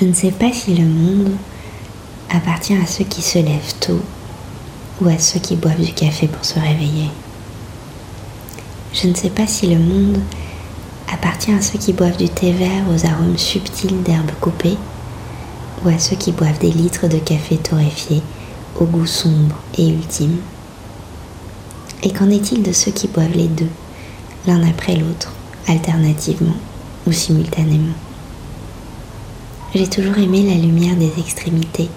Je ne sais pas si le monde appartient à ceux qui se lèvent tôt ou à ceux qui boivent du café pour se réveiller. Je ne sais pas si le monde appartient à ceux qui boivent du thé vert aux arômes subtils d'herbes coupées ou à ceux qui boivent des litres de café torréfié au goût sombre et ultime. Et qu'en est-il de ceux qui boivent les deux, l'un après l'autre, alternativement ou simultanément? J'ai toujours aimé la lumière des extrémités,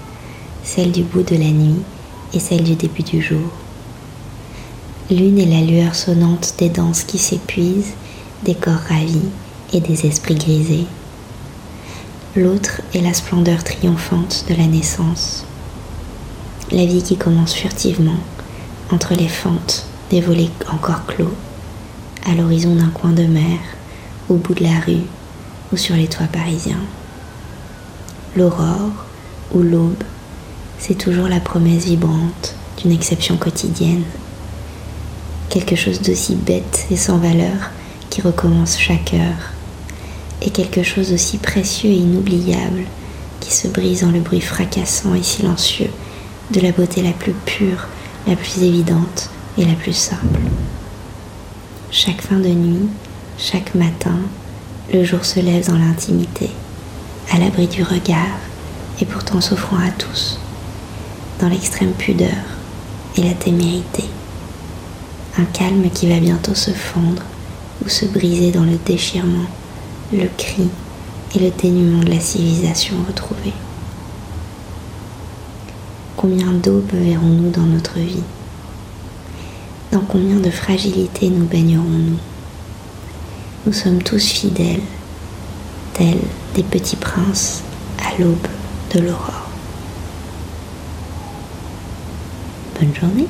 celle du bout de la nuit et celle du début du jour. L'une est la lueur sonnante des danses qui s'épuisent, des corps ravis et des esprits grisés. L'autre est la splendeur triomphante de la naissance. La vie qui commence furtivement entre les fentes des volets encore clos, à l'horizon d'un coin de mer, au bout de la rue ou sur les toits parisiens l'aurore ou l'aube, c'est toujours la promesse vibrante d'une exception quotidienne. Quelque chose d'aussi bête et sans valeur qui recommence chaque heure. Et quelque chose d'aussi précieux et inoubliable qui se brise dans le bruit fracassant et silencieux de la beauté la plus pure, la plus évidente et la plus simple. Chaque fin de nuit, chaque matin, le jour se lève dans l'intimité à l'abri du regard et pourtant s'offrant à tous, dans l'extrême pudeur et la témérité. Un calme qui va bientôt se fondre ou se briser dans le déchirement, le cri et le dénuement de la civilisation retrouvée. Combien d'aubes verrons-nous dans notre vie? Dans combien de fragilité nous baignerons-nous? Nous sommes tous fidèles, des petits princes à l'aube de l'aurore. Bonne journée